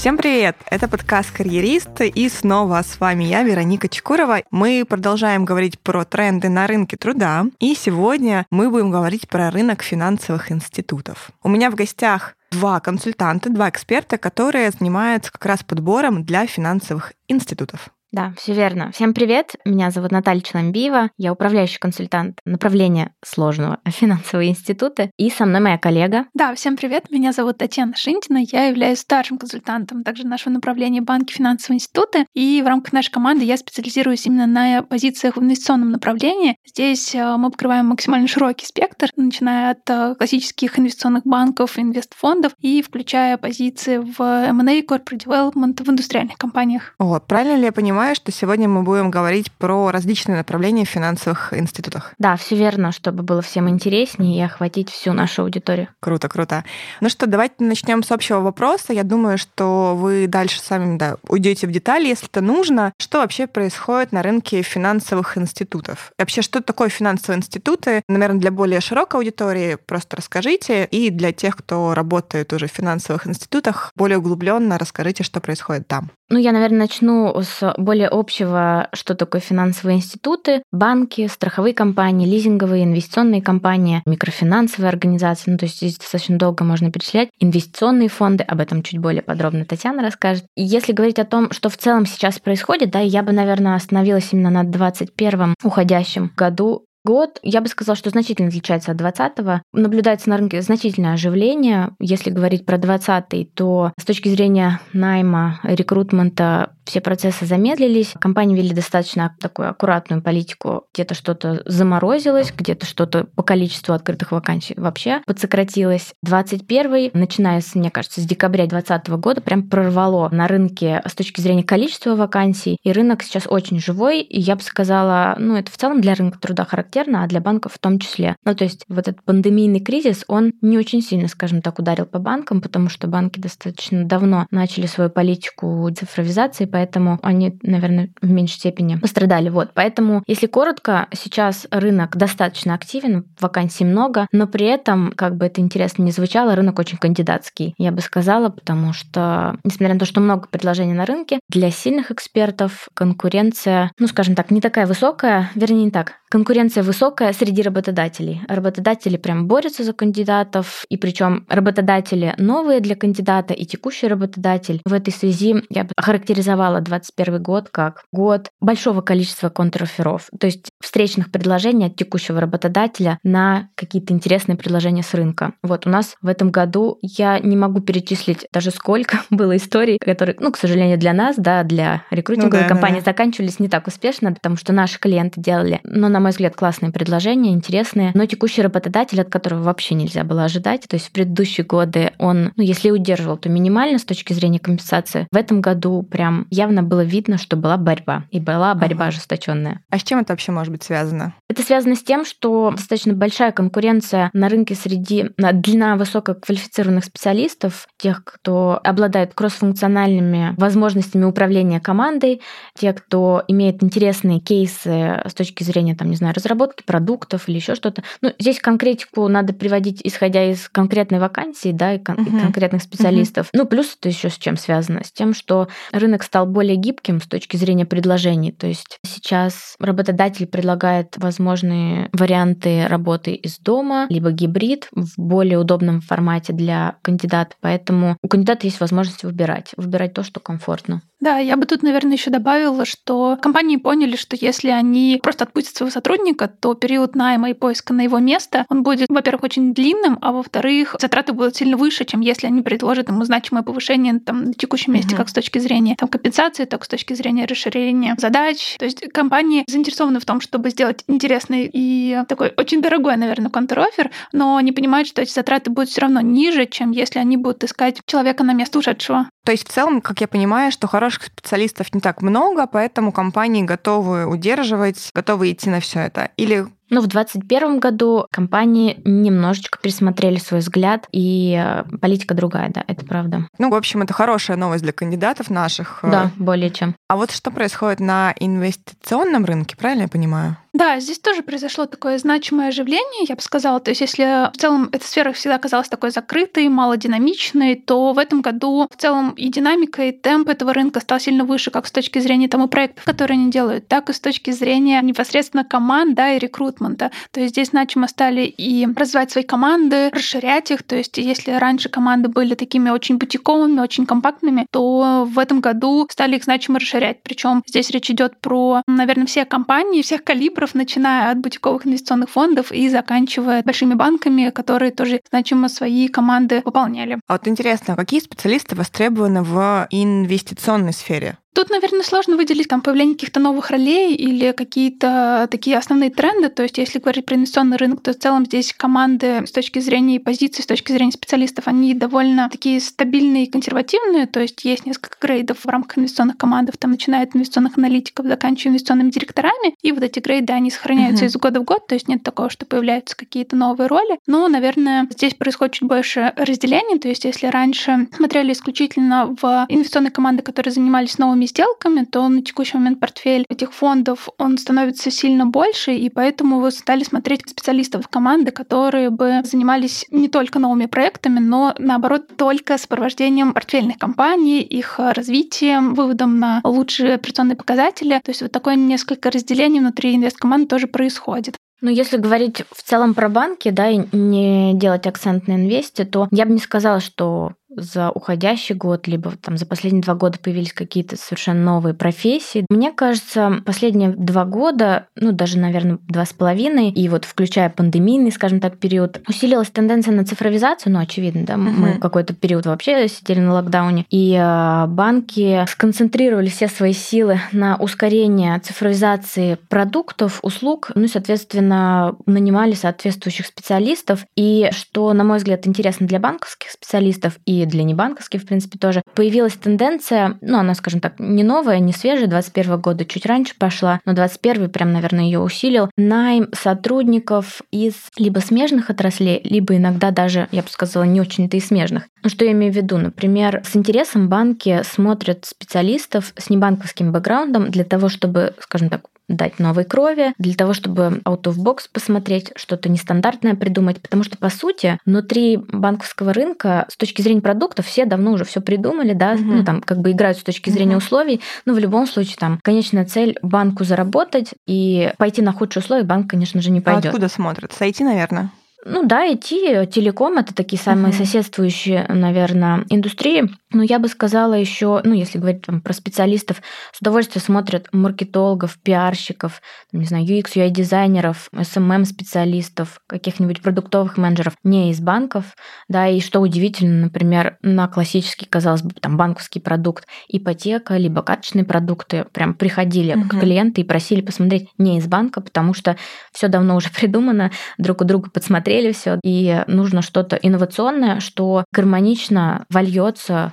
Всем привет! Это подкаст «Карьерист» и снова с вами я, Вероника Чекурова. Мы продолжаем говорить про тренды на рынке труда, и сегодня мы будем говорить про рынок финансовых институтов. У меня в гостях два консультанта, два эксперта, которые занимаются как раз подбором для финансовых институтов. Да, все верно. Всем привет. Меня зовут Наталья Челомбиева. Я управляющий консультант направления сложного финансового института. И со мной моя коллега. Да, всем привет. Меня зовут Татьяна Шинтина. Я являюсь старшим консультантом также нашего направления банки финансового института. И в рамках нашей команды я специализируюсь именно на позициях в инвестиционном направлении. Здесь э, мы покрываем максимально широкий спектр, начиная от э, классических инвестиционных банков, инвестфондов и включая позиции в M&A, corporate development в индустриальных компаниях. О, правильно ли я понимаю, понимаю, что сегодня мы будем говорить про различные направления в финансовых институтах. Да, все верно, чтобы было всем интереснее и охватить всю нашу аудиторию. Круто, круто. Ну что, давайте начнем с общего вопроса. Я думаю, что вы дальше сами да, уйдете в детали, если это нужно. Что вообще происходит на рынке финансовых институтов? И вообще, что такое финансовые институты? Наверное, для более широкой аудитории просто расскажите. И для тех, кто работает уже в финансовых институтах, более углубленно расскажите, что происходит там. Ну, я, наверное, начну с более общего, что такое финансовые институты, банки, страховые компании, лизинговые, инвестиционные компании, микрофинансовые организации. Ну, то есть здесь достаточно долго можно перечислять. Инвестиционные фонды, об этом чуть более подробно Татьяна расскажет. И если говорить о том, что в целом сейчас происходит, да, я бы, наверное, остановилась именно на 21 уходящем году, Год, я бы сказала, что значительно отличается от 20-го. Наблюдается на рынке значительное оживление. Если говорить про 20-й, то с точки зрения найма, рекрутмента все процессы замедлились. Компании вели достаточно такую аккуратную политику. Где-то что-то заморозилось, где-то что-то по количеству открытых вакансий вообще подсократилось. 21 начиная, с, мне кажется, с декабря 2020 года, прям прорвало на рынке с точки зрения количества вакансий. И рынок сейчас очень живой. И я бы сказала, ну, это в целом для рынка труда характерно, а для банков в том числе. Ну, то есть вот этот пандемийный кризис, он не очень сильно, скажем так, ударил по банкам, потому что банки достаточно давно начали свою политику цифровизации, поэтому они, наверное, в меньшей степени пострадали. Вот, поэтому, если коротко, сейчас рынок достаточно активен, вакансий много, но при этом, как бы это интересно не звучало, рынок очень кандидатский, я бы сказала, потому что, несмотря на то, что много предложений на рынке, для сильных экспертов конкуренция, ну, скажем так, не такая высокая, вернее, не так, конкуренция высокая среди работодателей. Работодатели прям борются за кандидатов, и причем работодатели новые для кандидата и текущий работодатель. В этой связи я бы характеризовала назвала 21 год как год большого количества контроферов, то есть встречных предложений от текущего работодателя на какие-то интересные предложения с рынка. Вот у нас в этом году я не могу перечислить даже сколько было историй, которые, ну, к сожалению, для нас, да, для рекрутинговой ну, да, компании да, да. заканчивались не так успешно, потому что наши клиенты делали, но, на мой взгляд, классные предложения, интересные, но текущий работодатель, от которого вообще нельзя было ожидать, то есть в предыдущие годы он, ну, если удерживал, то минимально с точки зрения компенсации. В этом году прям явно было видно, что была борьба, и была борьба ага. ожесточенная. А с чем это вообще может быть связано? Это связано с тем, что достаточно большая конкуренция на рынке среди длина высококвалифицированных специалистов, тех, кто обладает кроссфункциональными возможностями управления командой, те, кто имеет интересные кейсы с точки зрения, там, не знаю, разработки продуктов или еще что-то. Ну, здесь конкретику надо приводить, исходя из конкретной вакансии, да, и, кон- uh-huh. и конкретных специалистов. Uh-huh. Ну, плюс это еще с чем связано? С тем, что рынок стал более гибким с точки зрения предложений. То есть сейчас работодатель предлагает возможные варианты работы из дома, либо гибрид в более удобном формате для кандидата. Поэтому у кандидата есть возможность выбирать, выбирать то, что комфортно. Да, я бы тут, наверное, еще добавила, что компании поняли, что если они просто отпустят своего сотрудника, то период найма и поиска на его место, он будет, во-первых, очень длинным, а во-вторых, затраты будут сильно выше, чем если они предложат ему значимое повышение там, на текущем месте, uh-huh. как с точки зрения там, компенсации, так с точки зрения расширения задач. То есть компании заинтересованы в том, чтобы сделать интересный и такой очень дорогой, наверное, контрофер, но они понимают, что эти затраты будут все равно ниже, чем если они будут искать человека на место ушедшего. То есть в целом, как я понимаю, что хороших специалистов не так много, поэтому компании готовы удерживать, готовы идти на все это. Или ну, в 2021 году компании немножечко пересмотрели свой взгляд, и э, политика другая, да, это правда. Ну, в общем, это хорошая новость для кандидатов наших. Да, более чем. А вот что происходит на инвестиционном рынке, правильно я понимаю? Да, здесь тоже произошло такое значимое оживление, я бы сказала. То есть если в целом эта сфера всегда казалась такой закрытой, малодинамичной, то в этом году в целом и динамика, и темп этого рынка стал сильно выше, как с точки зрения тому проектов, которые они делают, так и с точки зрения непосредственно команд, да, и рекрутмента. То есть здесь значимо стали и развивать свои команды, расширять их. То есть если раньше команды были такими очень бутиковыми, очень компактными, то в этом году стали их значимо расширять. Причем здесь речь идет про, наверное, все компании, всех калибров, начиная от бутиковых инвестиционных фондов и заканчивая большими банками, которые тоже значимо свои команды пополняли. А вот интересно, какие специалисты востребованы в инвестиционной сфере? Тут, наверное, сложно выделить там появление каких-то новых ролей или какие-то такие основные тренды. То есть, если говорить про инвестиционный рынок, то в целом здесь команды с точки зрения позиций, с точки зрения специалистов, они довольно такие стабильные и консервативные. То есть, есть несколько грейдов в рамках инвестиционных команд, там начиная от инвестиционных аналитиков, заканчивая инвестиционными директорами. И вот эти грейды, они сохраняются uh-huh. из года в год. То есть, нет такого, что появляются какие-то новые роли. Но, наверное, здесь происходит чуть больше разделений. То есть, если раньше смотрели исключительно в инвестиционные команды, которые занимались новыми новыми сделками, то на текущий момент портфель этих фондов, он становится сильно больше, и поэтому вы стали смотреть специалистов команды, которые бы занимались не только новыми проектами, но наоборот только сопровождением портфельных компаний, их развитием, выводом на лучшие операционные показатели. То есть вот такое несколько разделений внутри инвесткоманды тоже происходит. Ну, если говорить в целом про банки, да, и не делать акцент на инвесте, то я бы не сказала, что за уходящий год, либо там за последние два года появились какие-то совершенно новые профессии. Мне кажется, последние два года, ну даже, наверное, два с половиной, и вот включая пандемийный, скажем так, период, усилилась тенденция на цифровизацию, ну, очевидно, да, uh-huh. мы какой-то период вообще сидели на локдауне, и э, банки сконцентрировали все свои силы на ускорение цифровизации продуктов, услуг, ну и, соответственно, нанимали соответствующих специалистов, и что, на мой взгляд, интересно для банковских специалистов и для небанковских, в принципе, тоже, появилась тенденция, ну, она, скажем так, не новая, не свежая, 21 года чуть раньше пошла, но 21 прям, наверное, ее усилил, найм сотрудников из либо смежных отраслей, либо иногда даже, я бы сказала, не очень-то и смежных. Ну, что я имею в виду? Например, с интересом банки смотрят специалистов с небанковским бэкграундом для того, чтобы, скажем так, дать новой крови, для того, чтобы out of box посмотреть, что-то нестандартное придумать, потому что, по сути, внутри банковского рынка с точки зрения продуктов все давно уже все придумали, да, угу. ну там как бы играют с точки зрения угу. условий, но в любом случае там конечная цель банку заработать и пойти на худшие условия банк, конечно же, не пойдет. А откуда смотрят? Сойти, наверное? Ну да, IT, телеком это такие самые uh-huh. соседствующие, наверное, индустрии. Но я бы сказала еще, ну если говорить там, про специалистов, с удовольствием смотрят маркетологов, пиарщиков, не знаю, UX, UI дизайнеров, SMM специалистов, каких-нибудь продуктовых менеджеров не из банков, да, и что удивительно, например, на классический, казалось бы, там банковский продукт, ипотека, либо карточные продукты прям приходили uh-huh. клиенты и просили посмотреть не из банка, потому что все давно уже придумано, друг у друга подсмотреть посмотрели все, и нужно что-то инновационное, что гармонично вольется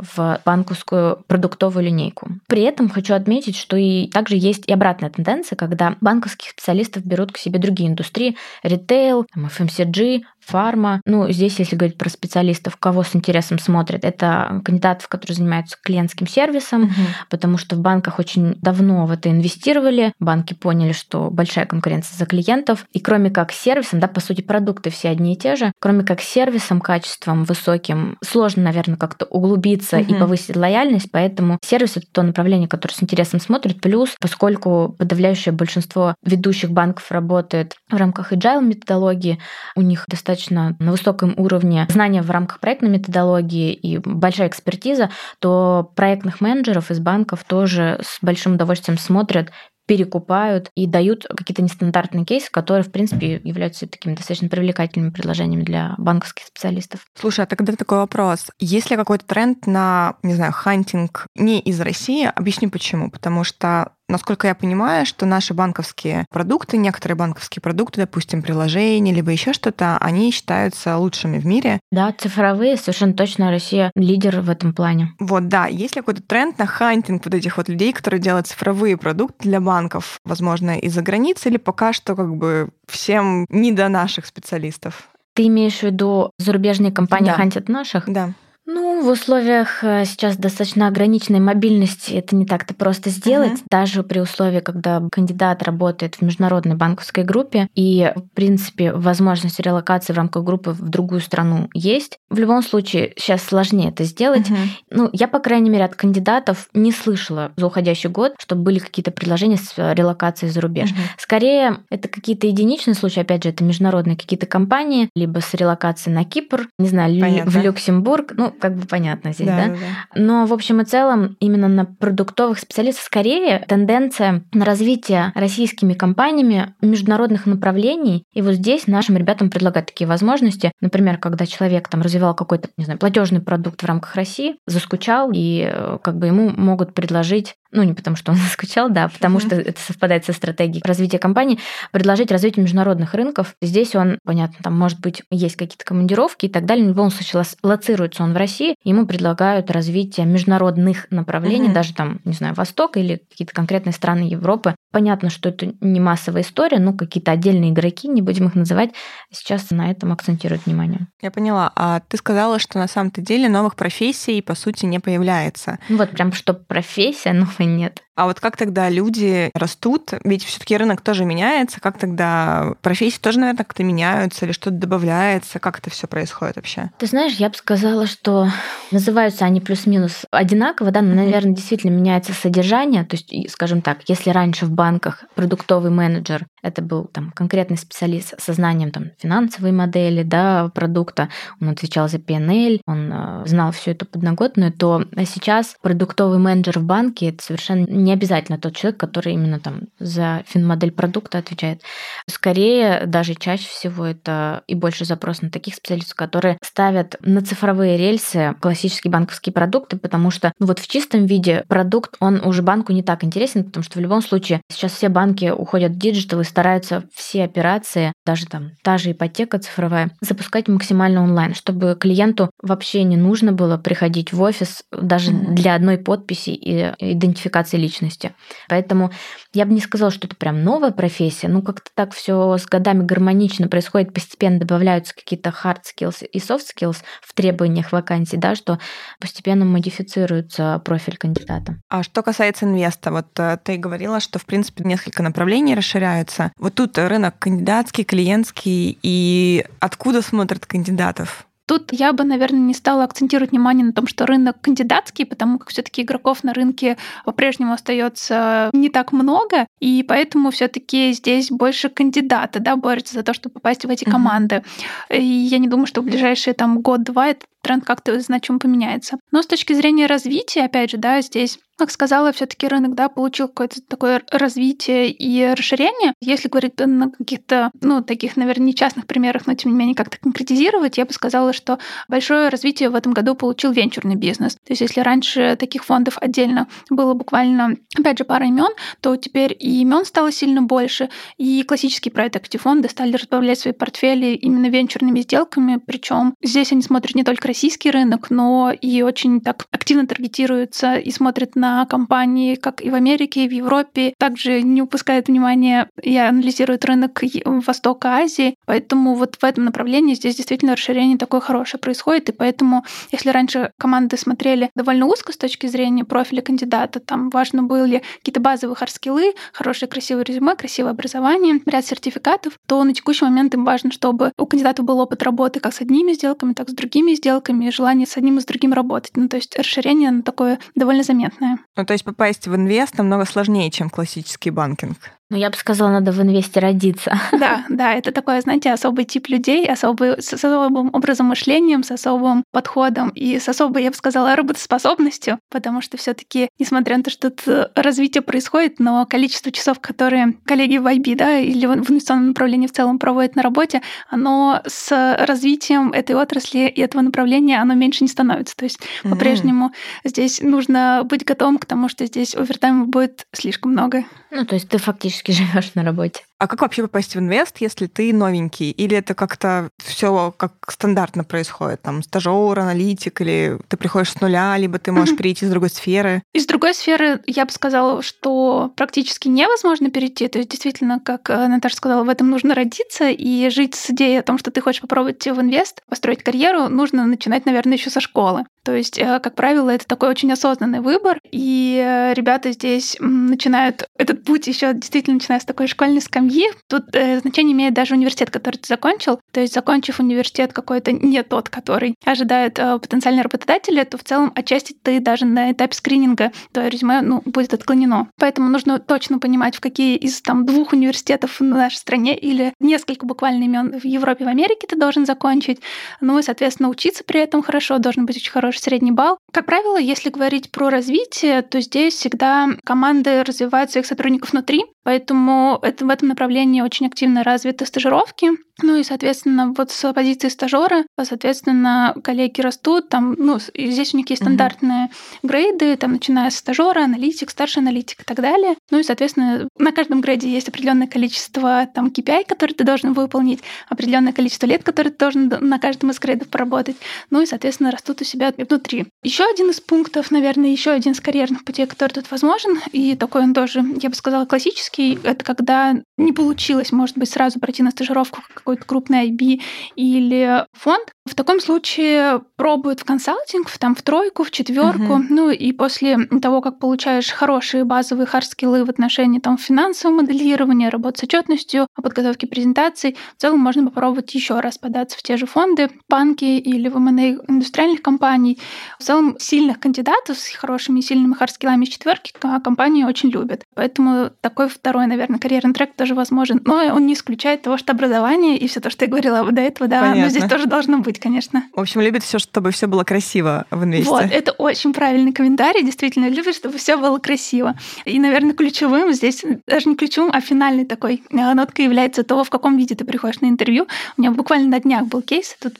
в банковскую продуктовую линейку. При этом хочу отметить, что и также есть и обратная тенденция, когда банковских специалистов берут к себе другие индустрии, ритейл, FMCG, фарма. Ну, здесь, если говорить про специалистов, кого с интересом смотрят, это кандидатов, которые занимаются клиентским сервисом, угу. потому что в банках очень давно в это инвестировали. Банки поняли, что большая конкуренция за клиентов. И кроме как сервисом, да, по сути, продукты все одни и те же, кроме как сервисом, качеством высоким, сложно, наверное, как-то углубиться угу. и повысить лояльность, поэтому сервис это то направление, которое с интересом смотрит. Плюс, поскольку подавляющее большинство ведущих банков работает в рамках agile методологии, у них достаточно на высоком уровне знания в рамках проектной методологии и большая экспертиза, то проектных менеджеров из банков тоже с большим удовольствием смотрят перекупают и дают какие-то нестандартные кейсы, которые, в принципе, являются такими достаточно привлекательными предложениями для банковских специалистов. Слушай, а тогда такой вопрос. Есть ли какой-то тренд на, не знаю, hunting не из России? Объясню почему. Потому что насколько я понимаю, что наши банковские продукты, некоторые банковские продукты, допустим, приложения, либо еще что-то, они считаются лучшими в мире. Да, цифровые, совершенно точно Россия лидер в этом плане. Вот, да. Есть ли какой-то тренд на hunting вот этих вот людей, которые делают цифровые продукты для банков, возможно, из-за границы, или пока что как бы всем не до наших специалистов? Ты имеешь в виду зарубежные компании да. хантят наших? Да. Ну, в условиях э, сейчас достаточно ограниченной мобильности это не так-то просто сделать, uh-huh. даже при условии, когда кандидат работает в международной банковской группе, и, в принципе, возможность релокации в рамках группы в другую страну есть. В любом случае, сейчас сложнее это сделать. Uh-huh. Ну, я, по крайней мере, от кандидатов не слышала за уходящий год, чтобы были какие-то предложения с э, релокацией за рубеж. Uh-huh. Скорее, это какие-то единичные случаи, опять же, это международные какие-то компании, либо с релокацией на Кипр, не знаю, Понятно. в Люксембург, ну, как бы понятно здесь, да, да? да? Но, в общем и целом, именно на продуктовых специалистов скорее тенденция на развитие российскими компаниями международных направлений. И вот здесь нашим ребятам предлагают такие возможности. Например, когда человек там развивал какой-то, не знаю, платежный продукт в рамках России, заскучал, и э, как бы ему могут предложить ну не потому, что он заскучал, да, потому mm-hmm. что это совпадает со стратегией развития компании, предложить развитие международных рынков. Здесь он, понятно, там, может быть, есть какие-то командировки и так далее, но в любом случае лоцируется он в России, ему предлагают развитие международных направлений, mm-hmm. даже там, не знаю, Восток или какие-то конкретные страны Европы. Понятно, что это не массовая история, но какие-то отдельные игроки, не будем их называть, сейчас на этом акцентируют внимание. Я поняла. А ты сказала, что на самом-то деле новых профессий, по сути, не появляется. Вот прям что профессия, но нет. А вот как тогда люди растут? Ведь все-таки рынок тоже меняется. Как тогда профессии тоже, наверное, как-то меняются или что-то добавляется? Как это все происходит вообще? Ты знаешь, я бы сказала, что называются они плюс-минус одинаково, да, но, наверное, действительно меняется содержание. То есть, скажем так, если раньше в банках продуктовый менеджер это был там конкретный специалист со знанием там финансовой модели, да, продукта, он отвечал за PNL, он э, знал всю эту подноготную, то сейчас продуктовый менеджер в банке это совершенно не обязательно тот человек, который именно там за финмодель продукта отвечает. Скорее, даже чаще всего это и больше запрос на таких специалистов, которые ставят на цифровые рельсы классические банковские продукты, потому что ну, вот в чистом виде продукт, он уже банку не так интересен, потому что в любом случае сейчас все банки уходят в digital и стараются все операции, даже там та же ипотека цифровая, запускать максимально онлайн, чтобы клиенту вообще не нужно было приходить в офис даже mm-hmm. для одной подписи и идентификации личности. Поэтому я бы не сказала, что это прям новая профессия. Ну, как-то так все с годами гармонично происходит, постепенно добавляются какие-то hard skills и soft skills в требованиях вакансий, да, что постепенно модифицируется профиль кандидата. А что касается инвеста, вот э, ты говорила, что, в принципе, несколько направлений расширяются. Вот тут рынок кандидатский, клиентский, и откуда смотрят кандидатов? Тут я бы, наверное, не стала акцентировать внимание на том, что рынок кандидатский, потому как все-таки игроков на рынке по-прежнему остается не так много, и поэтому все-таки здесь больше кандидаты, да, борются за то, чтобы попасть в эти команды. Mm-hmm. И я не думаю, что в ближайшие там год-два этот тренд как-то значимо поменяется. Но с точки зрения развития, опять же, да, здесь как сказала, все-таки рынок, да, получил какое-то такое развитие и расширение. Если говорить на каких-то, ну, таких, наверное, не частных примерах, но тем не менее как-то конкретизировать, я бы сказала, что большое развитие в этом году получил венчурный бизнес. То есть если раньше таких фондов отдельно было буквально, опять же, пара имен, то теперь и имен стало сильно больше, и классические private equity фонды стали разбавлять свои портфели именно венчурными сделками, причем здесь они смотрят не только российский рынок, но и очень так активно таргетируются и смотрят на на компании как и в Америке, и в Европе. Также не упускает внимания и анализирует рынок Востока, Азии. Поэтому вот в этом направлении здесь действительно расширение такое хорошее происходит. И поэтому, если раньше команды смотрели довольно узко с точки зрения профиля кандидата, там важно были какие-то базовые хардскиллы, хорошее красивое резюме, красивое образование, ряд сертификатов, то на текущий момент им важно, чтобы у кандидата был опыт работы как с одними сделками, так и с другими сделками, и желание с одним и с другим работать. Ну, то есть расширение такое довольно заметное. Ну, то есть попасть в инвест намного сложнее, чем классический банкинг. Ну, я бы сказала, надо в инвесте родиться. Да, да, это такой, знаете, особый тип людей, особый, с особым образом мышления, с особым подходом и с особой, я бы сказала, работоспособностью, потому что все таки несмотря на то, что тут развитие происходит, но количество часов, которые коллеги в IB, да, или в инвестиционном направлении в целом проводят на работе, оно с развитием этой отрасли и этого направления, оно меньше не становится. То есть mm-hmm. по-прежнему здесь нужно быть готовым к тому, что здесь овертайма будет слишком много. Ну, то есть ты фактически живешь на работе. А как вообще попасть в инвест, если ты новенький? Или это как-то все как стандартно происходит? Там стажер, аналитик, или ты приходишь с нуля, либо ты можешь перейти из другой сферы? Из другой сферы я бы сказала, что практически невозможно перейти. То есть действительно, как э, Наташа сказала, в этом нужно родиться и жить с идеей о том, что ты хочешь попробовать в инвест, построить карьеру, нужно начинать, наверное, еще со школы. То есть, э, как правило, это такой очень осознанный выбор, и э, ребята здесь начинают этот путь еще действительно начиная с такой школьной скамьи. Тут э, значение имеет даже университет, который ты закончил. То есть, закончив университет какой-то не тот, который ожидают э, потенциальные работодатели, то в целом отчасти ты даже на этапе скрининга твое резюме ну, будет отклонено. Поэтому нужно точно понимать, в какие из там двух университетов в нашей стране или несколько буквально имен в Европе, в Америке ты должен закончить. Ну и, соответственно, учиться при этом хорошо, должен быть очень хороший средний балл. Как правило, если говорить про развитие, то здесь всегда команды развивают своих сотрудников внутри, Поэтому это, в этом направлении очень активно развиты стажировки. Ну и, соответственно, вот с позиции стажера, соответственно, коллеги растут. Там, ну, здесь у них есть стандартные uh-huh. грейды, там, начиная с стажера, аналитик, старший аналитик и так далее. Ну и, соответственно, на каждом грейде есть определенное количество там KPI, которые ты должен выполнить, определенное количество лет, которые ты должен на каждом из грейдов поработать. Ну и, соответственно, растут у себя внутри. Еще один из пунктов, наверное, еще один из карьерных путей, который тут возможен, и такой он тоже, я бы сказала, классический, классический — это когда не получилось, может быть, сразу пройти на стажировку в какой-то крупный IB или фонд. В таком случае пробуют в консалтинг, там, в тройку, в четверку. Uh-huh. Ну и после того, как получаешь хорошие базовые хард-скиллы в отношении там, финансового моделирования, работы с отчетностью, подготовки презентаций, в целом можно попробовать еще раз податься в те же фонды, банки или в M&A индустриальных компаний. В целом сильных кандидатов с хорошими и сильными хард-скиллами из четверки компании очень любят. Поэтому такой второй, наверное, карьерный трек тоже возможен. Но он не исключает того, что образование и все то, что я говорила до этого, да, Понятно. но здесь тоже должно быть, конечно. В общем, любит все, чтобы все было красиво в инвесте. Вот, это очень правильный комментарий. Действительно, любит, чтобы все было красиво. И, наверное, ключевым здесь, даже не ключевым, а финальной такой э, ноткой является то, в каком виде ты приходишь на интервью. У меня буквально на днях был кейс. Тут,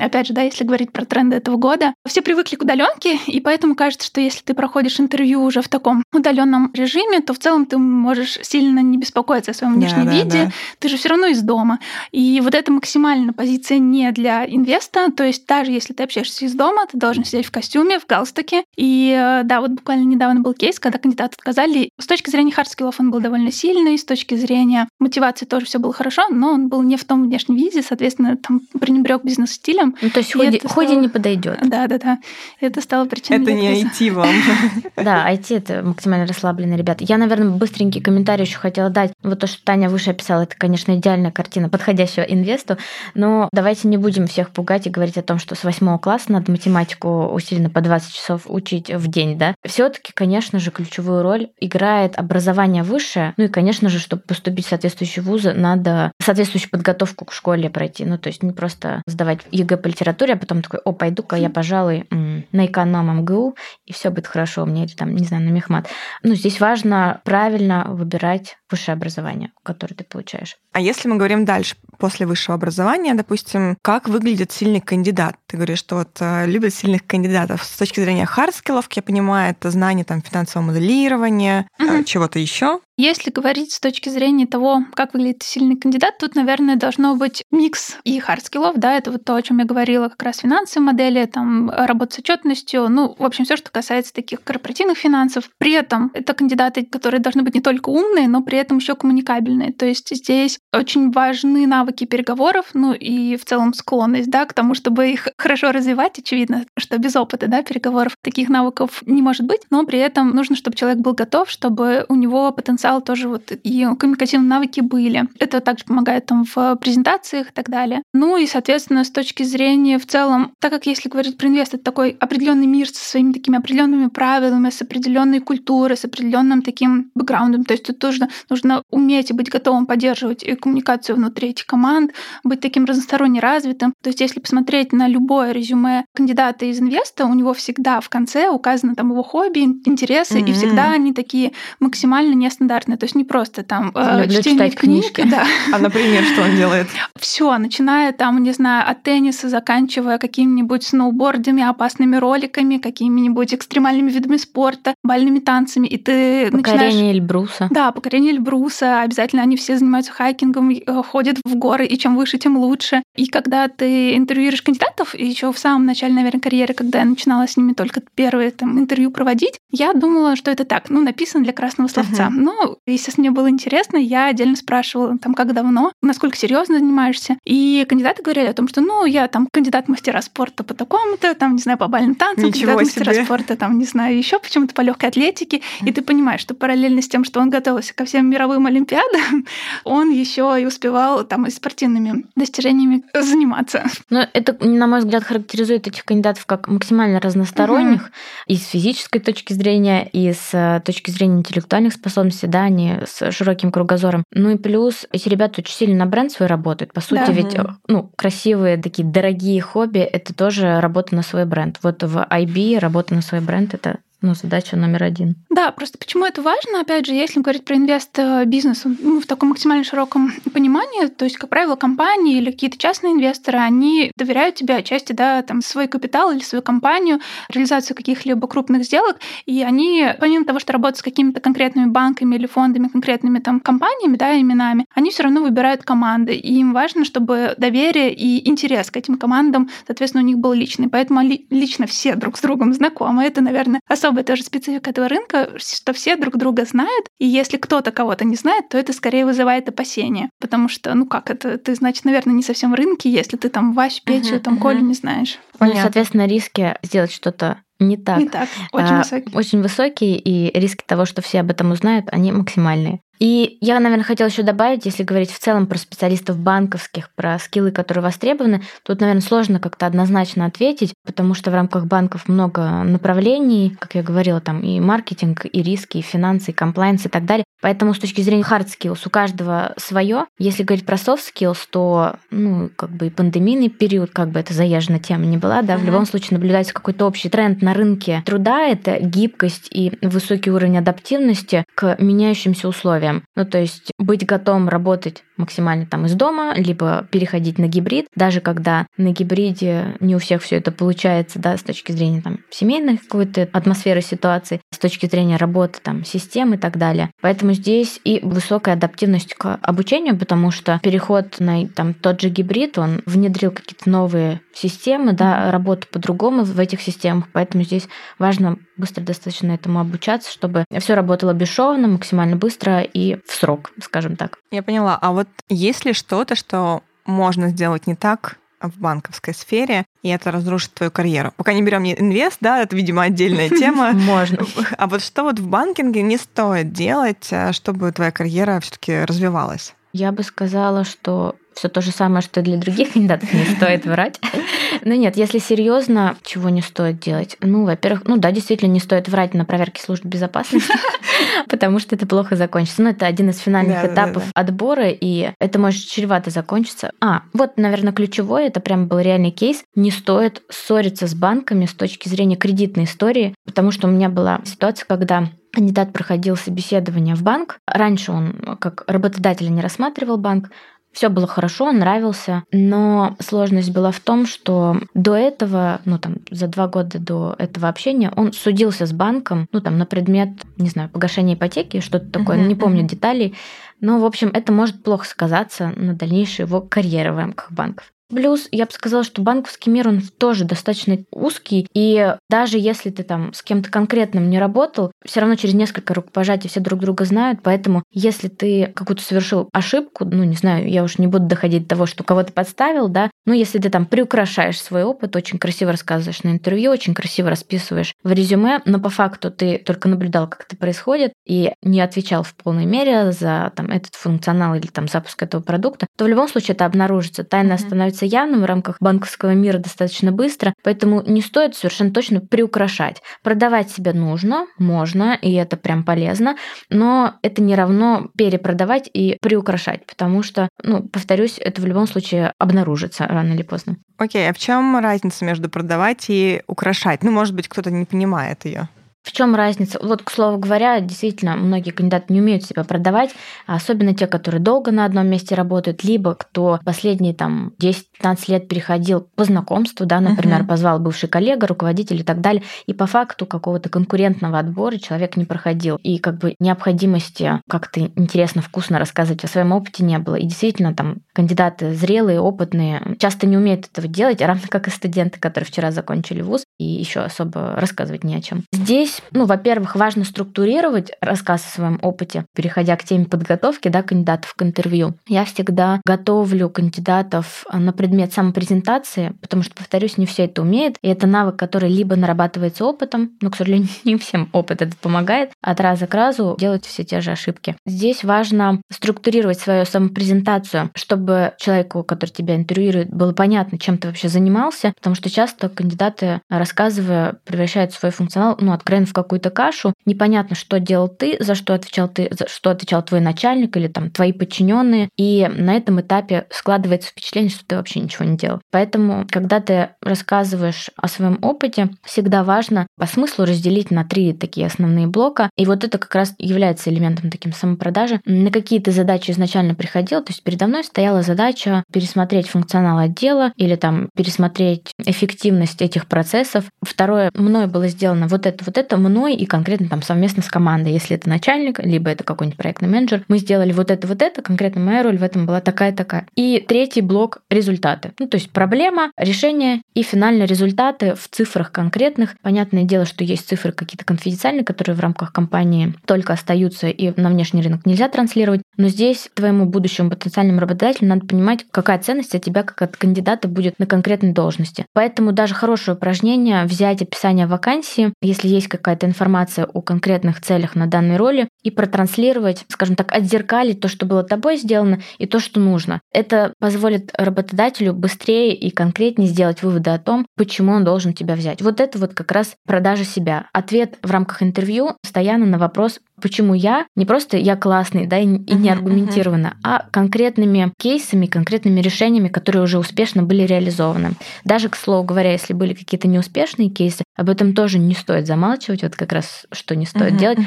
опять же, да, если говорить про тренды этого года, все привыкли к удаленке, и поэтому кажется, что если ты проходишь интервью уже в таком удаленном режиме, то в целом ты можешь сильно не беспокоиться о своем внешнем да, виде. Да. Ты же все равно из дома. И вот это максимально позиция не для инвеста. То есть даже если ты общаешься из дома, ты должен сидеть в костюме, в галстуке. И э, да, вот буквально недавно был кейс, когда кандидату отказали. С точки зрения хардскиллов он был довольно сильный, с точки зрения мотивации тоже все было хорошо, но он был не в том внешнем виде, соответственно, там пренебрег бизнес-стилем. Ну, то есть худи, стало... худи не подойдет. Да, да, да. Это стало причиной. Это не IT вам. Да, IT это максимально расслабленные ребята. Я, наверное, быстренький комментарий еще хотела дать. Вот то, что Таня выше описала, это, конечно, идеальная картина подходящего инвесту, но давайте не будем всех пугать и говорить о том, что с восьмого класса надо математику усиленно по 20 часов учить в день, да. все таки конечно же, ключевую роль играет образование высшее, ну и, конечно же, чтобы поступить в соответствующие вузы, надо соответствующую подготовку к школе пройти, ну то есть не просто сдавать ЕГЭ по литературе, а потом такой, о, пойду-ка я, пожалуй, на эконом МГУ, и все будет хорошо у меня, или там, не знаю, на мехмат. Ну, здесь важно правильно выбирать высшее образование, которое ты получаешь. А если мы говорим дальше, после высшего образования, допустим, как выглядит сильный кандидат? Ты говоришь, что вот э, любят сильных кандидатов. С точки зрения хардскиллов, я понимаю, это знание там финансового моделирования, угу. чего-то еще. Если говорить с точки зрения того, как выглядит сильный кандидат, тут, наверное, должно быть микс и хардскиллов, да, это вот то, о чем я говорила, как раз финансовые модели, там, работа с отчетностью, ну, в общем, все, что касается таких корпоративных финансов. При этом это кандидаты, которые должны быть не только умные, но при этом еще коммуникабельные. То есть здесь очень важны навыки переговоров, ну и в целом склонность, да, к тому, чтобы их хорошо развивать. Очевидно, что без опыта, да, переговоров таких навыков не может быть, но при этом нужно, чтобы человек был готов, чтобы у него потенциал тоже вот и коммуникативные навыки были. Это также помогает там в презентациях и так далее. Ну и, соответственно, с точки зрения в целом, так как если говорить про инвест, это такой определенный мир со своими такими определенными правилами, с определенной культурой, с определенным таким бэкграундом, то есть тут тоже нужно уметь и быть готовым поддерживать и коммуникацию внутри этих команд, быть таким разносторонне развитым. То есть если посмотреть на любое резюме кандидата из инвеста, у него всегда в конце указано там его хобби, интересы, mm-hmm. и всегда они такие максимально нестандартные. То есть не просто там э, Люблю чтение читать книг, книжки. Да. А, например, что он делает? Все, начиная там, не знаю, от тенниса, заканчивая какими-нибудь сноубордами, опасными роликами, какими-нибудь экстремальными видами спорта, бальными танцами, и ты покорение начинаешь... Эльбруса. Да, покорение Эльбруса. Обязательно они все занимаются хайкингом, э, ходят в горы, и чем выше, тем лучше. И когда ты интервьюируешь кандидатов, еще в самом начале, наверное, карьеры, когда я начинала с ними только первые там, интервью проводить, я думала, что это так, ну, написано для красного словца. Uh-huh. Но, естественно, мне было интересно, я отдельно спрашивала, там, как давно, насколько серьезно занимаешься. И кандидаты говорили о том, что, ну, я там кандидат мастера спорта по такому-то, там, не знаю, по бальным танцам, Ничего кандидат себе. мастера спорта, там, не знаю, еще почему-то по легкой атлетике. Uh-huh. И ты понимаешь, что параллельно с тем, что он готовился ко всем мировым олимпиадам, он еще и успевал там и спортивными достижениями заниматься. Но это, на мой взгляд, характеризует этих кандидатов как максимально разносторонних uh-huh. и с физической точки зрения, и с э, точки зрения интеллектуальных способностей, да, они с широким кругозором. Ну и плюс эти ребята очень сильно на бренд свой работают. По сути, да. ведь ну, красивые такие дорогие хобби это тоже работа на свой бренд. Вот в IB работа на свой бренд это ну, задача номер один. Да, просто почему это важно, опять же, если говорить про инвест-бизнес ну, в таком максимально широком понимании, то есть, как правило, компании или какие-то частные инвесторы, они доверяют тебе отчасти, да, там, свой капитал или свою компанию, реализацию каких-либо крупных сделок, и они, помимо того, что работают с какими-то конкретными банками или фондами, конкретными там компаниями, да, именами, они все равно выбирают команды, и им важно, чтобы доверие и интерес к этим командам, соответственно, у них был личный, поэтому лично все друг с другом знакомы, это, наверное, особо особая тоже специфика этого рынка, что все друг друга знают, и если кто-то кого-то не знает, то это скорее вызывает опасения, потому что, ну как это, ты, значит, наверное, не совсем в рынке, если ты там Вась, Петю, uh-huh, там uh-huh. Колю не знаешь. Ну, соответственно, риски сделать что-то не так. Не так, очень а, высокие. Очень высокие, и риски того, что все об этом узнают, они максимальные. И я, наверное, хотела еще добавить, если говорить в целом про специалистов банковских, про скиллы, которые востребованы, тут, наверное, сложно как-то однозначно ответить, потому что в рамках банков много направлений, как я говорила, там и маркетинг, и риски, и финансы, и комплайнс и так далее. Поэтому с точки зрения hard skills у каждого свое. Если говорить про soft skills, то, ну, как бы и пандемийный период, как бы это заезжена тема не была, да, uh-huh. в любом случае наблюдается какой-то общий тренд на рынке труда, это гибкость и высокий уровень адаптивности к меняющимся условиям условиям. Ну, то есть быть готовым работать максимально там из дома, либо переходить на гибрид, даже когда на гибриде не у всех все это получается, да, с точки зрения там семейной какой-то атмосферы ситуации, точки зрения работы там систем и так далее. Поэтому здесь и высокая адаптивность к обучению, потому что переход на там тот же гибрид, он внедрил какие-то новые системы, да, работу по-другому в этих системах, поэтому здесь важно быстро достаточно этому обучаться, чтобы все работало бесшовно, максимально быстро и в срок, скажем так. Я поняла. А вот есть ли что-то, что можно сделать не так в банковской сфере, и это разрушит твою карьеру. Пока не берем инвест, да, это, видимо, отдельная тема. Можно. А вот что вот в банкинге не стоит делать, э, чтобы твоя карьера все-таки развивалась? Я бы сказала, что все то же самое, что для других кандидатов не стоит врать. Но нет, если серьезно, чего не стоит делать? Ну, во-первых, ну да, действительно не стоит врать на проверке служб безопасности, потому что это плохо закончится. Ну, это один из финальных этапов отбора, и это может чревато закончиться. А, вот, наверное, ключевое, это прям был реальный кейс. Не стоит ссориться с банками с точки зрения кредитной истории, потому что у меня была ситуация, когда кандидат проходил собеседование в банк. Раньше он как работодателя не рассматривал банк, все было хорошо, нравился, но сложность была в том, что до этого, ну там за два года до этого общения, он судился с банком, ну там на предмет, не знаю, погашения ипотеки, что-то такое, uh-huh, не помню uh-huh. деталей, но в общем это может плохо сказаться на дальнейшей его карьере в рамках банков. Плюс я бы сказала, что банковский мир, он тоже достаточно узкий, и даже если ты там с кем-то конкретным не работал, все равно через несколько рукопожатий все друг друга знают, поэтому если ты какую-то совершил ошибку, ну, не знаю, я уж не буду доходить до того, что кого-то подставил, да, но если ты там приукрашаешь свой опыт, очень красиво рассказываешь на интервью, очень красиво расписываешь в резюме, но по факту ты только наблюдал, как это происходит, и не отвечал в полной мере за там этот функционал или там запуск этого продукта, то в любом случае это обнаружится, тайна mm-hmm. становится явным в рамках банковского мира достаточно быстро, поэтому не стоит совершенно точно приукрашать. Продавать себя нужно, можно, и это прям полезно, но это не равно перепродавать и приукрашать, потому что, ну, повторюсь, это в любом случае обнаружится рано или поздно. Окей, а в чем разница между продавать и украшать? Ну, может быть, кто-то не понимает ее. В чем разница? Вот, к слову говоря, действительно, многие кандидаты не умеют себя продавать, особенно те, которые долго на одном месте работают, либо кто последние там 10 15 лет переходил по знакомству, да, например, uh-huh. позвал бывший коллега, руководитель и так далее, и по факту какого-то конкурентного отбора человек не проходил. И как бы необходимости как-то интересно, вкусно рассказывать о своем опыте не было. И действительно, там кандидаты зрелые, опытные, часто не умеют этого делать, равно как и студенты, которые вчера закончили вуз, и еще особо рассказывать не о чем. Здесь, ну, во-первых, важно структурировать рассказ о своем опыте, переходя к теме подготовки, да, кандидатов к интервью. Я всегда готовлю кандидатов на предмет самопрезентации, потому что, повторюсь, не все это умеет, и это навык, который либо нарабатывается опытом, но, к сожалению, не всем опыт этот помогает, от раза к разу делать все те же ошибки. Здесь важно структурировать свою самопрезентацию, чтобы человеку, который тебя интервьюирует, было понятно, чем ты вообще занимался, потому что часто кандидаты, рассказывая, превращают свой функционал, ну, откровенно в какую-то кашу. Непонятно, что делал ты, за что отвечал ты, за что отвечал твой начальник или там твои подчиненные. И на этом этапе складывается впечатление, что ты вообще ничего не делал. Поэтому, когда ты рассказываешь о своем опыте, всегда важно по смыслу разделить на три такие основные блока. И вот это как раз является элементом таким самопродажи. На какие ты задачи изначально приходил, то есть передо мной стояла задача пересмотреть функционал отдела или там пересмотреть эффективность этих процессов. Второе, мной было сделано вот это, вот это, мной и конкретно там совместно с командой. Если это начальник, либо это какой-нибудь проектный менеджер, мы сделали вот это, вот это, конкретно моя роль в этом была такая-такая. И третий блок — результаты. Ну, то есть проблема, решение и финальные результаты в цифрах конкретных. Понятное дело, что есть цифры какие-то конфиденциальные, которые в рамках компании только остаются и на внешний рынок нельзя транслировать. Но здесь твоему будущему потенциальному работодателю надо понимать, какая ценность от тебя как от кандидата будет на конкретной должности. Поэтому даже хорошее упражнение взять описание вакансии, если есть какая-то информация о конкретных целях на данной роли, и протранслировать, скажем так, отзеркалить то, что было тобой сделано, и то, что нужно. Это позволит работодателю быстрее и конкретнее сделать выводы о том, почему он должен тебя взять. Вот это вот как раз продажа себя. Ответ в рамках интервью постоянно на вопрос, почему я, не просто я классный, да, и не аргументированно, а конкретными кейсами, конкретными решениями, которые уже успешно были реализованы. Даже, к слову говоря, если были какие-то неуспешные кейсы, об этом тоже не стоит замалчивать, вот как раз что не стоит делать.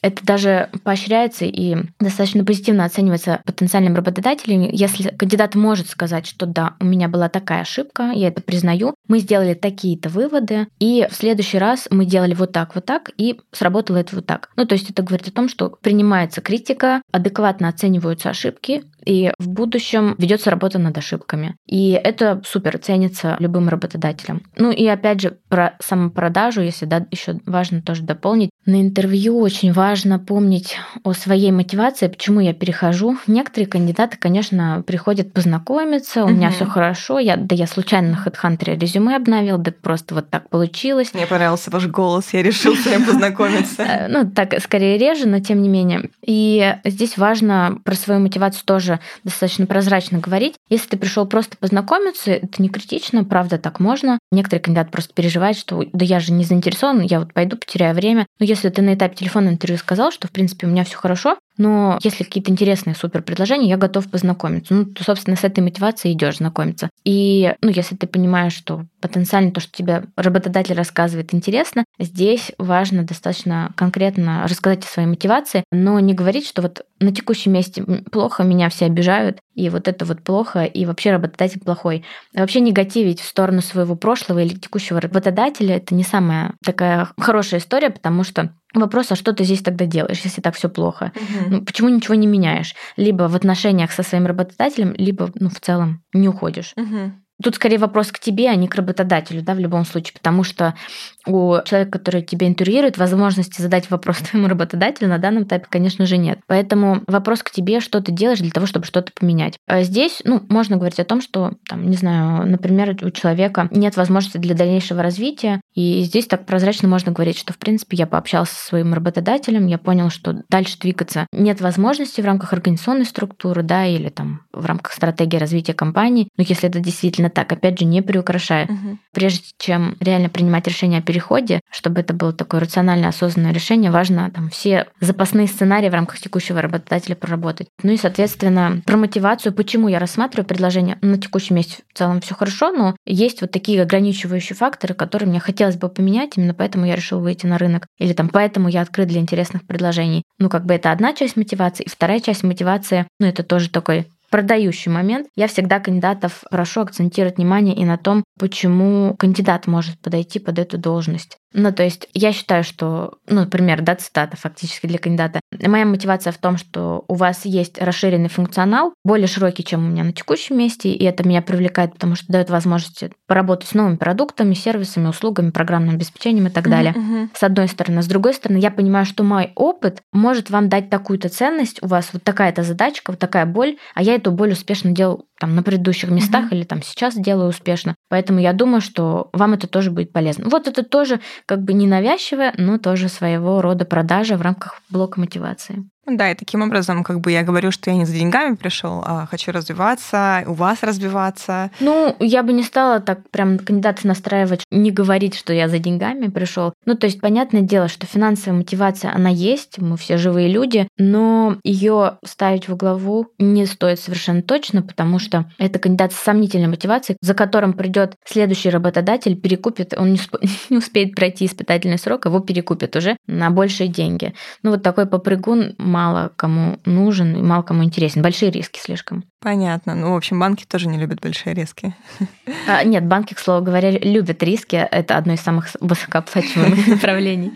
Это даже поощряется и достаточно позитивно оценивается потенциальным работодателем, если кандидат может сказать, что да, у меня была такая ошибка, я это признаю, мы сделали такие-то выводы, и в следующий раз мы делали вот так, вот так, и сработало это вот так. Ну, то есть это говорит о том, что принимается критика, адекватно оцениваются ошибки, и в будущем ведется работа над ошибками. И это супер ценится любым работодателем. Ну и опять же про самопродажу, если да, еще важно тоже дополнить. На интервью очень важно помнить о своей мотивации, почему я перехожу. Некоторые кандидаты, конечно, приходят познакомиться, у угу. меня все хорошо, я, да я случайно на HeadHunter резюме обновил, да просто вот так получилось. Мне понравился ваш голос, я решил с вами познакомиться. Э, ну, так скорее реже, но тем не менее. И здесь важно про свою мотивацию тоже тоже достаточно прозрачно говорить. Если ты пришел просто познакомиться, это не критично, правда, так можно. Некоторые кандидаты просто переживают, что да я же не заинтересован, я вот пойду, потеряю время. Но если ты на этапе телефонного интервью сказал, что, в принципе, у меня все хорошо, но если какие-то интересные супер предложения, я готов познакомиться. Ну, то, собственно, с этой мотивацией идешь знакомиться. И, ну, если ты понимаешь, что потенциально то, что тебе работодатель рассказывает, интересно, здесь важно достаточно конкретно рассказать о своей мотивации, но не говорить, что вот на текущем месте плохо, меня все обижают, и вот это вот плохо, и вообще работодатель плохой. вообще негативить в сторону своего прошлого или текущего работодателя – это не самая такая хорошая история, потому что Вопрос, а что ты здесь тогда делаешь, если так все плохо? Угу. Ну, почему ничего не меняешь? Либо в отношениях со своим работодателем, либо ну, в целом не уходишь. Угу. Тут скорее вопрос к тебе, а не к работодателю, да, в любом случае, потому что у человека, который тебя интервьюирует, возможности задать вопрос твоему работодателю на данном этапе, конечно же, нет. Поэтому вопрос к тебе, что ты делаешь для того, чтобы что-то поменять. А здесь, ну, можно говорить о том, что, там, не знаю, например, у человека нет возможности для дальнейшего развития, и здесь так прозрачно можно говорить, что, в принципе, я пообщался со своим работодателем, я понял, что дальше двигаться нет возможности в рамках организационной структуры, да, или там в рамках стратегии развития компании. Но если это действительно так, опять же, не приукрашая. Угу. Прежде чем реально принимать решение о переходе, чтобы это было такое рациональное, осознанное решение, важно там все запасные сценарии в рамках текущего работодателя проработать. Ну и, соответственно, про мотивацию, почему я рассматриваю предложение на текущем месте в целом все хорошо, но есть вот такие ограничивающие факторы, которые мне хотелось бы поменять, именно поэтому я решил выйти на рынок. Или там поэтому я открыт для интересных предложений. Ну, как бы это одна часть мотивации. И вторая часть мотивации, ну, это тоже такой продающий момент, я всегда кандидатов прошу акцентировать внимание и на том, почему кандидат может подойти под эту должность. Ну, то есть я считаю, что, ну, например, да, цитата фактически для кандидата. Моя мотивация в том, что у вас есть расширенный функционал, более широкий, чем у меня на текущем месте, и это меня привлекает, потому что дает возможность поработать с новыми продуктами, сервисами, услугами, программным обеспечением и так далее. Uh-huh. С одной стороны. С другой стороны, я понимаю, что мой опыт может вам дать такую-то ценность, у вас вот такая-то задачка, вот такая боль, а я эту боль успешно делал там на предыдущих местах uh-huh. или там сейчас делаю успешно. Поэтому я думаю, что вам это тоже будет полезно. Вот это тоже как бы ненавязчивая, но тоже своего рода продажа в рамках блока мотивации. Да, и таким образом, как бы я говорю, что я не за деньгами пришел, а хочу развиваться, у вас развиваться. Ну, я бы не стала так прям кандидата настраивать, не говорить, что я за деньгами пришел. Ну, то есть, понятное дело, что финансовая мотивация, она есть, мы все живые люди, но ее ставить во главу не стоит совершенно точно, потому что это кандидат с сомнительной мотивацией, за которым придет следующий работодатель, перекупит, он не, сп- не успеет пройти испытательный срок, его перекупит уже на большие деньги. Ну, вот такой попрыгун мало кому нужен и мало кому интересен. Большие риски слишком. Понятно. Ну, в общем, банки тоже не любят большие риски. А, нет, банки, к слову говоря, любят риски. Это одно из самых высокооплачиваемых направлений.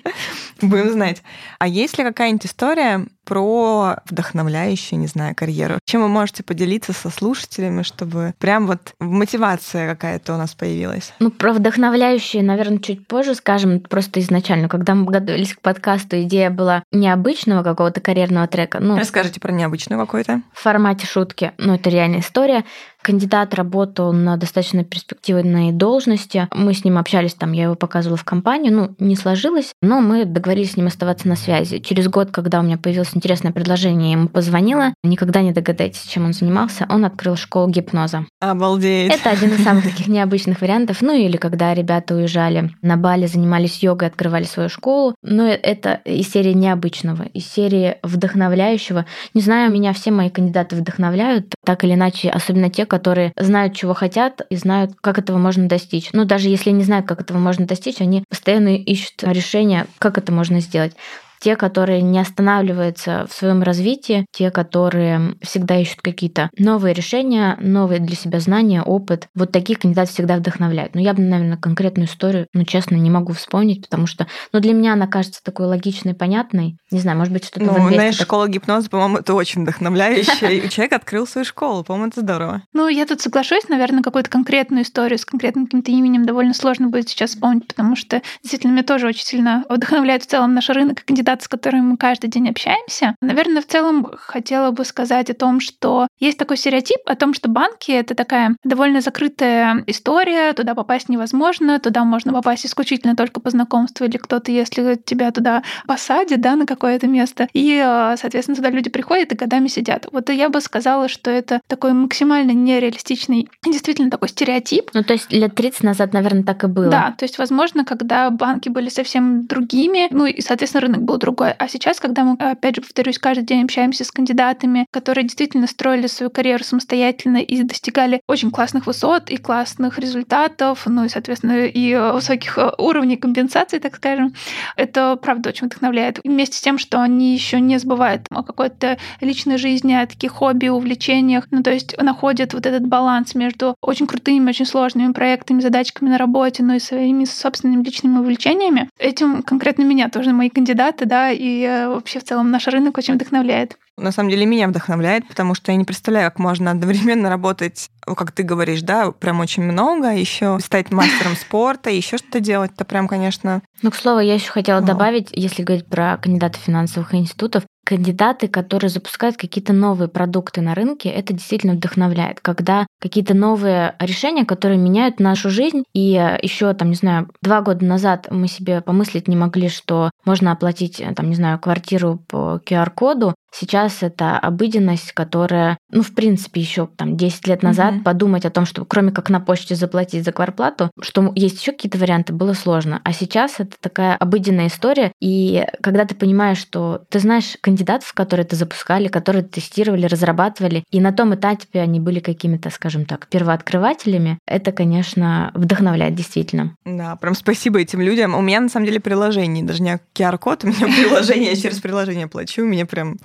Будем знать. А есть ли какая-нибудь история про вдохновляющую, не знаю, карьеру? Чем вы можете поделиться со слушателями, чтобы прям вот мотивация какая-то у нас появилась? Ну, про вдохновляющие, наверное, чуть позже скажем. Просто изначально, когда мы готовились к подкасту, идея была необычного какого-то карьерного трека. Ну, Расскажите про необычную какой-то. В формате шутки. Ну, это реальная история. Кандидат работал на достаточно перспективной должности. Мы с ним общались, там я его показывала в компанию. Ну, не сложилось, но мы договорились с ним оставаться на связи. Через год, когда у меня появилось интересное предложение, я ему позвонила. Никогда не догадаетесь, чем он занимался. Он открыл школу гипноза. Обалдеть. Это один из самых таких необычных вариантов. Ну, или когда ребята уезжали на Бали, занимались йогой, открывали свою школу. Но это из серии необычного, из серии вдохновляющего. Не знаю, меня все мои кандидаты вдохновляют, так или иначе, особенно те, которые знают, чего хотят и знают, как этого можно достичь. Ну, даже если не знают, как этого можно достичь, они постоянно ищут решения, как это можно сделать те, которые не останавливаются в своем развитии, те, которые всегда ищут какие-то новые решения, новые для себя знания, опыт. Вот таких кандидатов всегда вдохновляют. Но я бы, наверное, конкретную историю, ну, честно, не могу вспомнить, потому что, ну, для меня она кажется такой логичной, понятной. Не знаю, может быть, что-то Ну, в знаешь, так... школа гипноза, по-моему, это очень вдохновляюще. Человек открыл свою школу, по-моему, это здорово. Ну, я тут соглашусь, наверное, какую-то конкретную историю с конкретным каким-то именем довольно сложно будет сейчас вспомнить, потому что действительно меня тоже очень сильно вдохновляет в целом наш рынок кандидатов кандидат, с которыми мы каждый день общаемся. Наверное, в целом хотела бы сказать о том, что есть такой стереотип о том, что банки — это такая довольно закрытая история, туда попасть невозможно, туда можно попасть исключительно только по знакомству или кто-то, если тебя туда посадит, да, на какое-то место. И, э, соответственно, туда люди приходят и годами сидят. Вот я бы сказала, что это такой максимально нереалистичный, действительно такой стереотип. Ну, то есть лет 30 назад, наверное, так и было. Да, то есть, возможно, когда банки были совсем другими, ну и, соответственно, рынок был другой. А сейчас, когда мы, опять же, повторюсь, каждый день общаемся с кандидатами, которые действительно строили свою карьеру самостоятельно и достигали очень классных высот и классных результатов, ну и, соответственно, и высоких э, уровней компенсации, так скажем, это, правда, очень вдохновляет. Вместе с тем, что они еще не забывают о какой-то личной жизни, о таких хобби, увлечениях, ну то есть находят вот этот баланс между очень крутыми, очень сложными проектами, задачками на работе, ну и своими собственными личными увлечениями. Этим конкретно меня тоже мои кандидаты да, и э, вообще в целом наш рынок очень вдохновляет. На самом деле меня вдохновляет, потому что я не представляю, как можно одновременно работать, как ты говоришь, да, прям очень много, еще стать мастером спорта, еще что-то делать, это прям, конечно. Ну, к слову, я еще хотела добавить, если говорить про кандидатов финансовых институтов, кандидаты, которые запускают какие-то новые продукты на рынке, это действительно вдохновляет. Когда какие-то новые решения, которые меняют нашу жизнь, и еще, там, не знаю, два года назад мы себе помыслить не могли, что можно оплатить, там, не знаю, квартиру по QR-коду, Сейчас это обыденность, которая, ну, в принципе, еще там 10 лет назад mm-hmm. подумать о том, что кроме как на почте заплатить за кварплату, что есть еще какие-то варианты, было сложно. А сейчас это такая обыденная история. И когда ты понимаешь, что ты знаешь кандидатов, которые ты запускали, которые тестировали, разрабатывали, и на том этапе они были какими-то, скажем так, первооткрывателями, это, конечно, вдохновляет действительно. Да, прям спасибо этим людям. У меня на самом деле приложение, даже не QR-код, у меня приложение, я через приложение плачу, у меня прям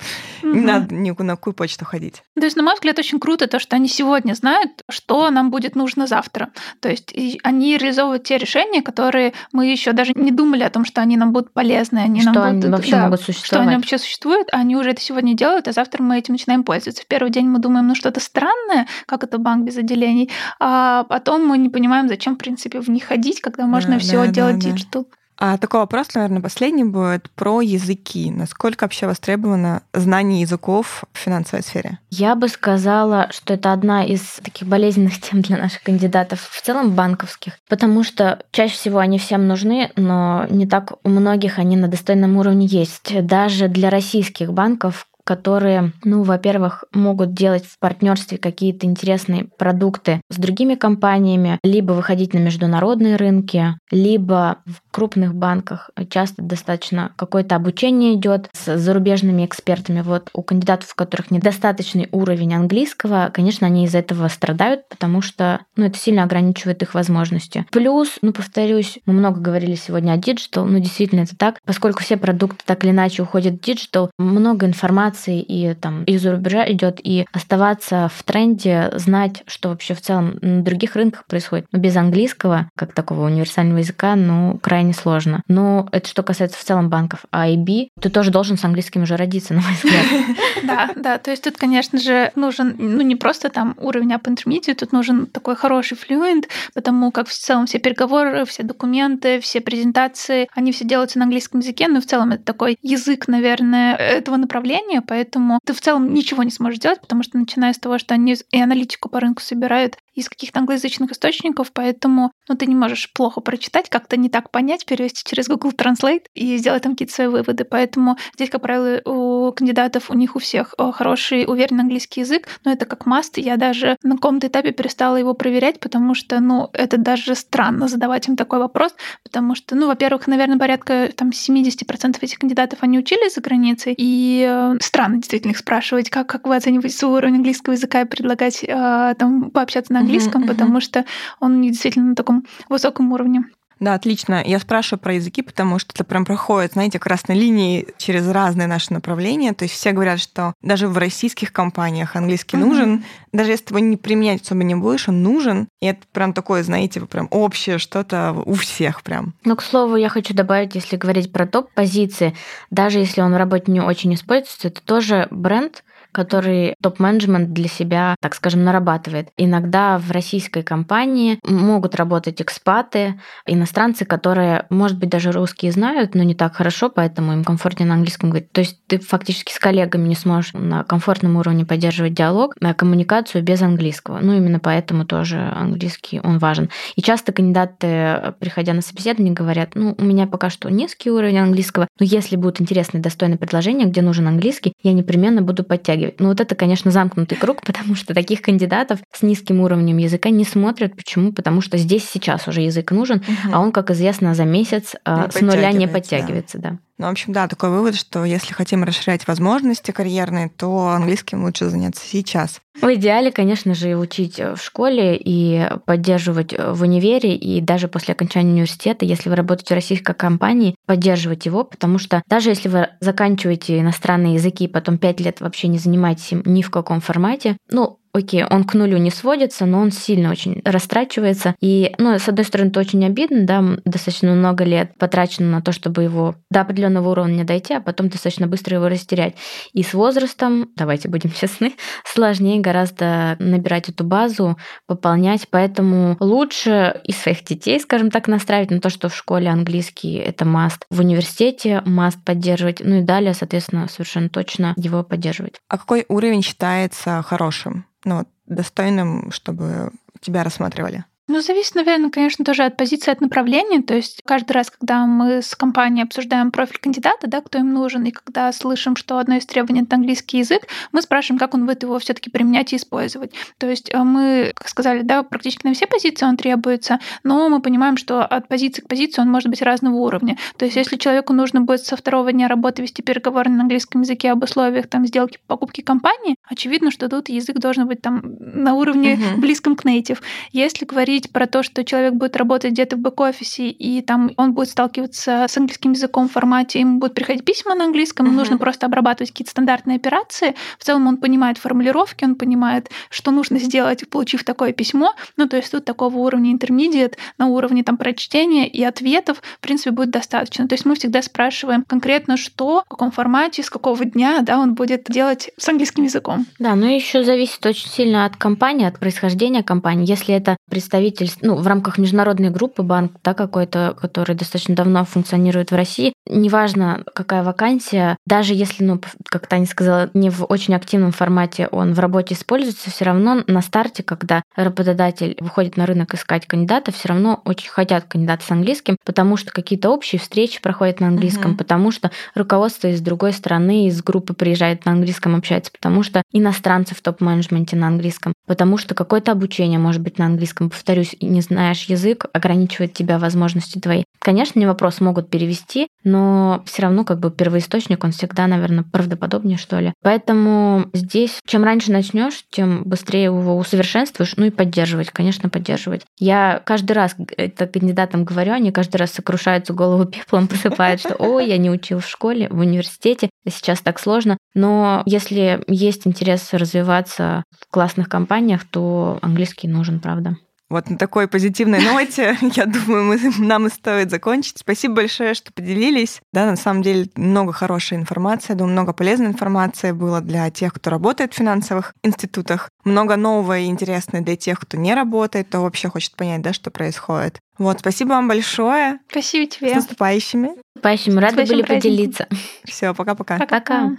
Не надо ни на какую почту ходить. То есть, на мой взгляд, очень круто то, что они сегодня знают, что нам будет нужно завтра. То есть они реализовывают те решения, которые мы еще даже не думали о том, что они нам будут полезны. Они что нам они будут, вообще могут существовать. Что они вообще существуют, а они уже это сегодня делают, а завтра мы этим начинаем пользоваться. В первый день мы думаем, ну что-то странное, как это банк без отделений, а потом мы не понимаем, зачем, в принципе, в них ходить, когда можно да, все да, делать да, digital. Да. А такой вопрос, наверное, последний будет про языки. Насколько вообще востребовано знание языков в финансовой сфере? Я бы сказала, что это одна из таких болезненных тем для наших кандидатов, в целом банковских, потому что чаще всего они всем нужны, но не так у многих они на достойном уровне есть. Даже для российских банков которые, ну, во-первых, могут делать в партнерстве какие-то интересные продукты с другими компаниями, либо выходить на международные рынки, либо в крупных банках часто достаточно какое-то обучение идет с зарубежными экспертами. Вот у кандидатов, у которых недостаточный уровень английского, конечно, они из этого страдают, потому что ну, это сильно ограничивает их возможности. Плюс, ну, повторюсь, мы много говорили сегодня о digital, ну, действительно это так, поскольку все продукты так или иначе уходят в digital, много информации информации и там из-за рубежа идет, и оставаться в тренде, знать, что вообще в целом на других рынках происходит. Но без английского, как такого универсального языка, ну, крайне сложно. Но это что касается в целом банков. А IB, ты тоже должен с английским уже родиться, на мой взгляд. Да, да, то есть тут, конечно же, нужен, ну, не просто там уровень up intermediate, тут нужен такой хороший fluent, потому как в целом все переговоры, все документы, все презентации, они все делаются на английском языке, но в целом это такой язык, наверное, этого направления, поэтому ты в целом ничего не сможешь делать, потому что начиная с того, что они и аналитику по рынку собирают из каких-то англоязычных источников, поэтому ну, ты не можешь плохо прочитать, как-то не так понять, перевести через Google Translate и сделать там какие-то свои выводы. Поэтому здесь, как правило, у кандидатов, у них у всех э, хороший, уверенный английский язык, но это как маст. Я даже на каком-то этапе перестала его проверять, потому что, ну, это даже странно задавать им такой вопрос, потому что, ну, во-первых, наверное, порядка там 70% этих кандидатов, они учились за границей, и э, странно действительно их спрашивать, как, как вы оцениваете свой уровень английского языка и предлагать э, там пообщаться на английском, mm-hmm, потому что он действительно на таком высоком уровне. Да, отлично. Я спрашиваю про языки, потому что это прям проходит, знаете, красной линии через разные наши направления. То есть все говорят, что даже в российских компаниях английский mm-hmm. нужен. Даже если ты его не применять особо не будешь, он нужен. И это прям такое, знаете, прям общее что-то у всех прям. Ну, к слову, я хочу добавить, если говорить про топ-позиции, даже если он в работе не очень используется, это тоже бренд, который топ-менеджмент для себя, так скажем, нарабатывает. Иногда в российской компании могут работать экспаты, иностранцы, которые, может быть, даже русские знают, но не так хорошо, поэтому им комфортнее на английском говорить. То есть ты фактически с коллегами не сможешь на комфортном уровне поддерживать диалог, на коммуникацию без английского. Ну, именно поэтому тоже английский, он важен. И часто кандидаты, приходя на собеседование, говорят, ну, у меня пока что низкий уровень английского, но если будет интересное, достойное предложение, где нужен английский, я непременно буду подтягивать подтягивать. Ну вот это, конечно, замкнутый круг, потому что таких кандидатов с низким уровнем языка не смотрят. Почему? Потому что здесь сейчас уже язык нужен, угу. а он, как известно, за месяц не с нуля не подтягивается. Да. да. Ну, в общем, да, такой вывод, что если хотим расширять возможности карьерные, то английским лучше заняться сейчас. В идеале, конечно же, учить в школе и поддерживать в универе, и даже после окончания университета, если вы работаете в российской компании, поддерживать его, потому что даже если вы заканчиваете иностранные языки и потом пять лет вообще не занимаетесь им ни в каком формате, ну, окей, он к нулю не сводится, но он сильно очень растрачивается. И, ну, с одной стороны, это очень обидно, да, достаточно много лет потрачено на то, чтобы его до определенного уровня дойти, а потом достаточно быстро его растерять. И с возрастом, давайте будем честны, сложнее гораздо набирать эту базу, пополнять, поэтому лучше и своих детей, скажем так, настраивать на то, что в школе английский — это маст, в университете маст поддерживать, ну и далее, соответственно, совершенно точно его поддерживать. А какой уровень считается хорошим? Ну, достойным, чтобы тебя рассматривали? Ну, зависит, наверное, конечно, тоже от позиции, от направления. То есть каждый раз, когда мы с компанией обсуждаем профиль кандидата, да, кто им нужен, и когда слышим, что одно из требований — это английский язык, мы спрашиваем, как он будет его все таки применять и использовать. То есть э, мы, как сказали, да, практически на все позиции он требуется, но мы понимаем, что от позиции к позиции он может быть разного уровня. То есть если человеку нужно будет со второго дня работы вести переговоры на английском языке об условиях там, сделки покупки компании, очевидно, что тут язык должен быть там на уровне uh-huh. близком к native. Если говорить говорить про то, что человек будет работать где-то в бэк-офисе, и там он будет сталкиваться с английским языком в формате, ему будут приходить письма на английском, ему uh-huh. нужно просто обрабатывать какие-то стандартные операции. В целом он понимает формулировки, он понимает, что нужно сделать, получив такое письмо. Ну, то есть тут такого уровня intermediate на уровне там прочтения и ответов, в принципе, будет достаточно. То есть мы всегда спрашиваем конкретно, что, в каком формате, с какого дня да, он будет делать с английским языком. Да, но еще зависит очень сильно от компании, от происхождения компании. Если это представитель, ну, в рамках международной группы банк, да, какой-то, который достаточно давно функционирует в России, неважно, какая вакансия, даже если, ну, как Таня сказала, не в очень активном формате он в работе используется, все равно на старте, когда работодатель выходит на рынок искать кандидата, все равно очень хотят кандидата с английским, потому что какие-то общие встречи проходят на английском, угу. потому что руководство из другой страны, из группы приезжает на английском, общается, потому что иностранцы в топ-менеджменте на английском, потому что какое-то обучение может быть на английском. Повторюсь, не знаешь язык, ограничивает тебя возможности твои. Конечно, не вопрос, могут перевести, но все равно как бы первоисточник, он всегда, наверное, правдоподобнее, что ли. Поэтому здесь, чем раньше начнешь, тем быстрее его усовершенствуешь, ну и поддерживать, конечно, поддерживать. Я каждый раз это кандидатам говорю, они каждый раз сокрушаются голову пеплом, посыпают, что «Ой, я не учил в школе, в университете, сейчас так сложно». Но если есть интерес развиваться в классных компаниях, то английский нужен, правда. Вот на такой позитивной ноте, я думаю, мы, нам и стоит закончить. Спасибо большое, что поделились. Да, на самом деле много хорошей информации, думаю, много полезной информации было для тех, кто работает в финансовых институтах. Много нового и интересного для тех, кто не работает, кто вообще хочет понять, да, что происходит. Вот, спасибо вам большое. Спасибо тебе. С наступающими. Наступающими. Рады были поделиться. Все, пока-пока. Пока. -пока.